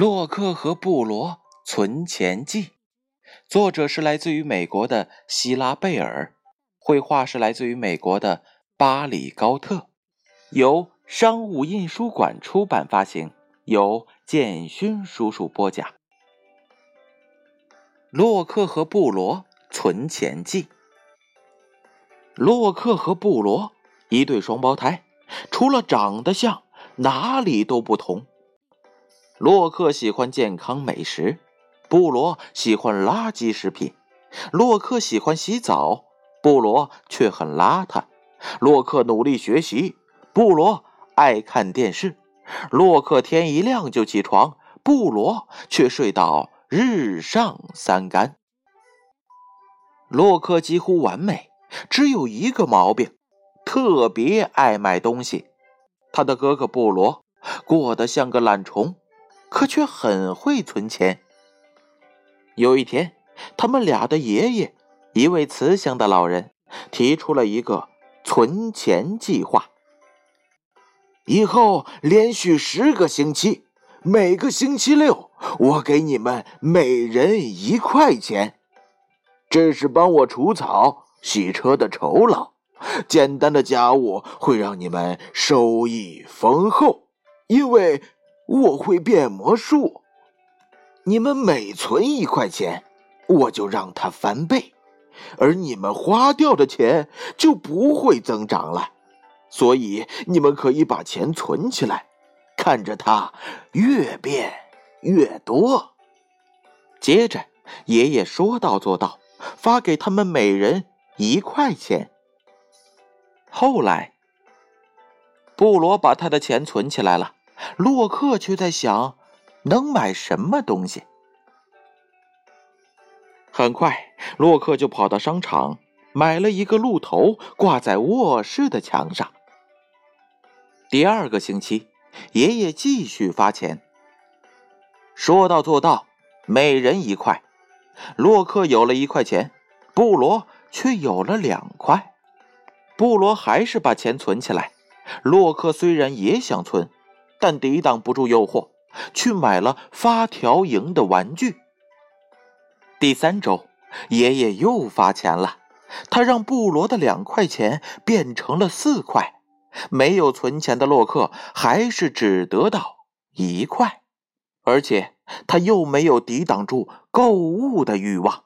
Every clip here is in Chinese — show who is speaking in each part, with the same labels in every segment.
Speaker 1: 洛克和布罗存钱记，作者是来自于美国的希拉贝尔，绘画是来自于美国的巴里高特，由商务印书馆出版发行，由建勋叔叔播讲。洛克和布罗存钱记。洛克和布罗一对双胞胎，除了长得像，哪里都不同。洛克喜欢健康美食，布罗喜欢垃圾食品。洛克喜欢洗澡，布罗却很邋遢。洛克努力学习，布罗爱看电视。洛克天一亮就起床，布罗却睡到日上三竿。洛克几乎完美，只有一个毛病，特别爱买东西。他的哥哥布罗过得像个懒虫。可却很会存钱。有一天，他们俩的爷爷，一位慈祥的老人，提出了一个存钱计划。以后连续十个星期，每个星期六，我给你们每人一块钱，这是帮我除草、洗车的酬劳。简单的家务会让你们收益丰厚，因为。我会变魔术，你们每存一块钱，我就让它翻倍，而你们花掉的钱就不会增长了。所以你们可以把钱存起来，看着它越变越多。接着，爷爷说到做到，发给他们每人一块钱。后来，布罗把他的钱存起来了。洛克却在想，能买什么东西？很快，洛克就跑到商场，买了一个鹿头，挂在卧室的墙上。第二个星期，爷爷继续发钱，说到做到，每人一块。洛克有了一块钱，布罗却有了两块。布罗还是把钱存起来。洛克虽然也想存。但抵挡不住诱惑，去买了发条蝇的玩具。第三周，爷爷又发钱了，他让布罗的两块钱变成了四块。没有存钱的洛克还是只得到一块，而且他又没有抵挡住购物的欲望。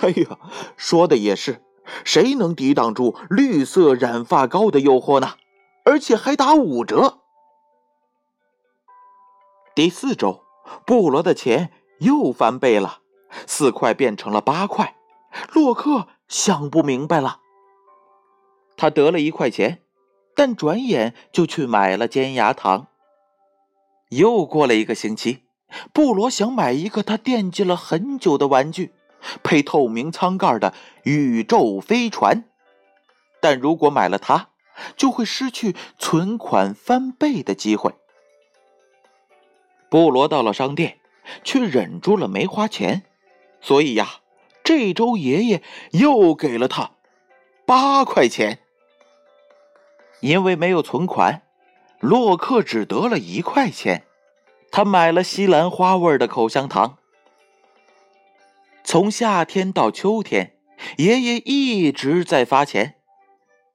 Speaker 1: 哎呀，说的也是，谁能抵挡住绿色染发膏的诱惑呢？而且还打五折。第四周，布罗的钱又翻倍了，四块变成了八块。洛克想不明白了。他得了一块钱，但转眼就去买了尖牙糖。又过了一个星期，布罗想买一个他惦记了很久的玩具，配透明舱盖的宇宙飞船。但如果买了它，就会失去存款翻倍的机会。布罗到了商店，却忍住了没花钱，所以呀，这周爷爷又给了他八块钱。因为没有存款，洛克只得了一块钱。他买了西兰花味的口香糖。从夏天到秋天，爷爷一直在发钱，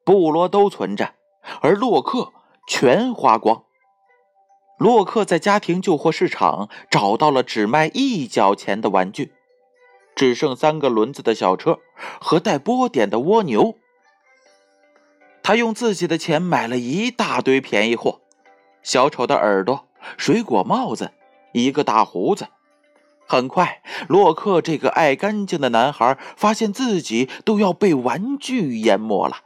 Speaker 1: 布罗都存着，而洛克全花光。洛克在家庭旧货市场找到了只卖一角钱的玩具，只剩三个轮子的小车和带波点的蜗牛。他用自己的钱买了一大堆便宜货：小丑的耳朵、水果帽子、一个大胡子。很快，洛克这个爱干净的男孩发现自己都要被玩具淹没了。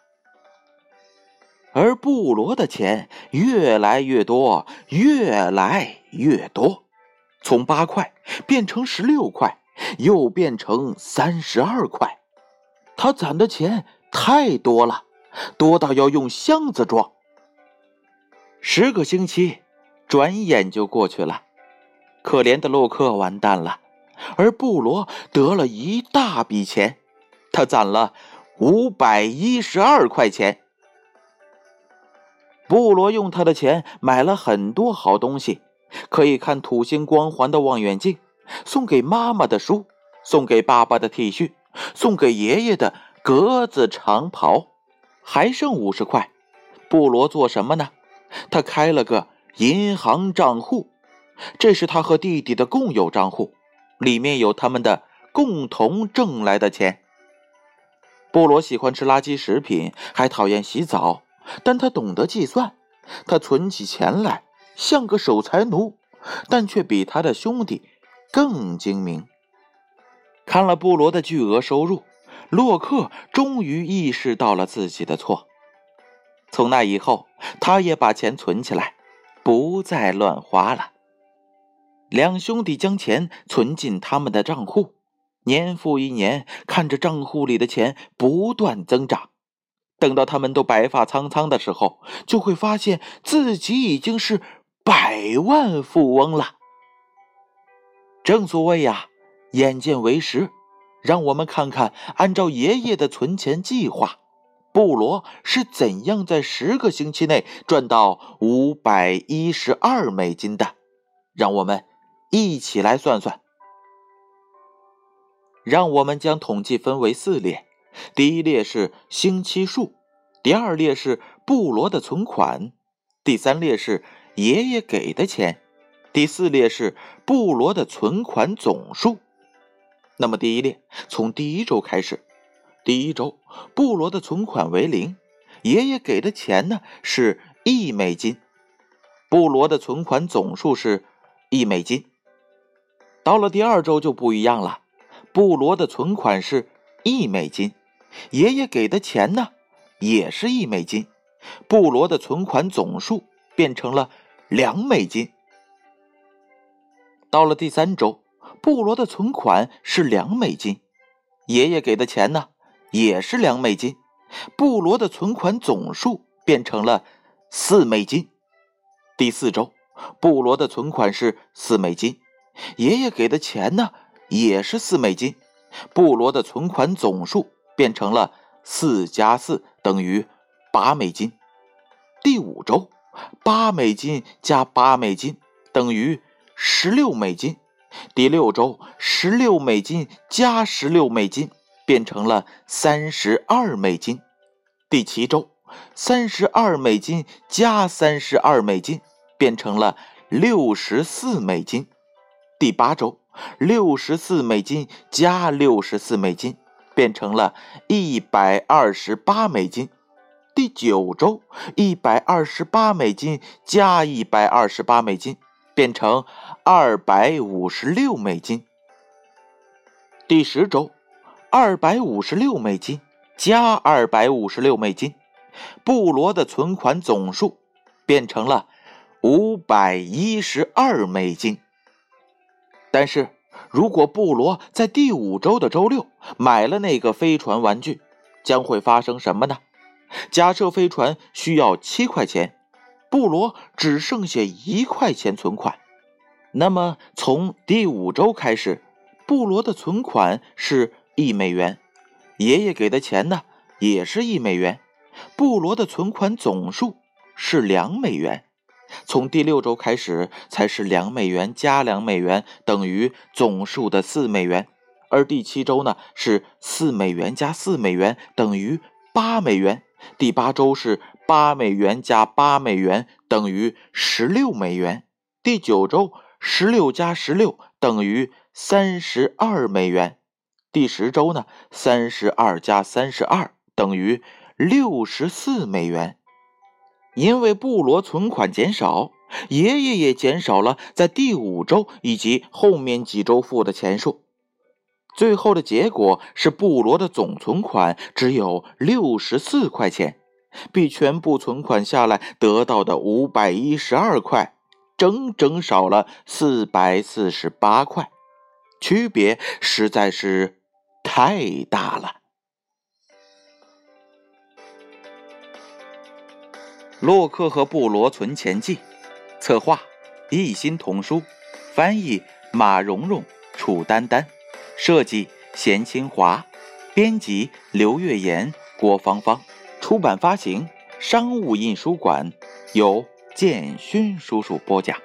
Speaker 1: 而布罗的钱越来越多，越来越多，从八块变成十六块，又变成三十二块。他攒的钱太多了，多到要用箱子装。十个星期转眼就过去了，可怜的洛克完蛋了，而布罗得了一大笔钱，他攒了五百一十二块钱。布罗用他的钱买了很多好东西，可以看土星光环的望远镜，送给妈妈的书，送给爸爸的 T 恤，送给爷爷的格子长袍，还剩五十块。布罗做什么呢？他开了个银行账户，这是他和弟弟的共有账户，里面有他们的共同挣来的钱。布罗喜欢吃垃圾食品，还讨厌洗澡，但他懂得计算，他存起钱来像个守财奴，但却比他的兄弟更精明。看了布罗的巨额收入，洛克终于意识到了自己的错。从那以后，他也把钱存起来，不再乱花了。两兄弟将钱存进他们的账户，年复一年，看着账户里的钱不断增长。等到他们都白发苍苍的时候，就会发现自己已经是百万富翁了。正所谓呀，眼见为实。让我们看看，按照爷爷的存钱计划。布罗是怎样在十个星期内赚到五百一十二美金的？让我们一起来算算。让我们将统计分为四列：第一列是星期数，第二列是布罗的存款，第三列是爷爷给的钱，第四列是布罗的存款总数。那么，第一列从第一周开始。第一周，布罗的存款为零，爷爷给的钱呢是一美金，布罗的存款总数是一美金。到了第二周就不一样了，布罗的存款是一美金，爷爷给的钱呢也是一美金，布罗的存款总数变成了两美金。到了第三周，布罗的存款是两美金，爷爷给的钱呢？也是两美金，布罗的存款总数变成了四美金。第四周，布罗的存款是四美金，爷爷给的钱呢也是四美金，布罗的存款总数变成了四加四等于八美金。第五周，八美金加八美金等于十六美金。第六周，十六美金加十六美金。变成了三十二美金。第七周，三十二美金加三十二美金变成了六十四美金。第八周，六十四美金加六十四美金变成了一百二十八美金。第九周，一百二十八美金加一百二十八美金变成二百五十六美金。第十周。二百五十六美金加二百五十六美金，布罗的存款总数变成了五百一十二美金。但是如果布罗在第五周的周六买了那个飞船玩具，将会发生什么呢？假设飞船需要七块钱，布罗只剩下一块钱存款，那么从第五周开始，布罗的存款是。一美元，爷爷给的钱呢，也是一美元。布罗的存款总数是两美元。从第六周开始，才是两美元加两美元等于总数的四美元。而第七周呢，是四美元加四美元等于八美元。第八周是八美元加八美元等于十六美元。第九周，十六加十六等于三十二美元。第十周呢，三十二加三十二等于六十四美元。因为布罗存款减少，爷爷也减少了在第五周以及后面几周付的钱数。最后的结果是，布罗的总存款只有六十四块钱，比全部存款下来得到的五百一十二块，整整少了四百四十八块，区别实在是。太大了！洛克和布罗存钱记，策划：一心童书，翻译：马蓉蓉、楚丹丹，设计：贤清华，编辑：刘月言、郭芳芳，出版发行：商务印书馆，由建勋叔叔播讲。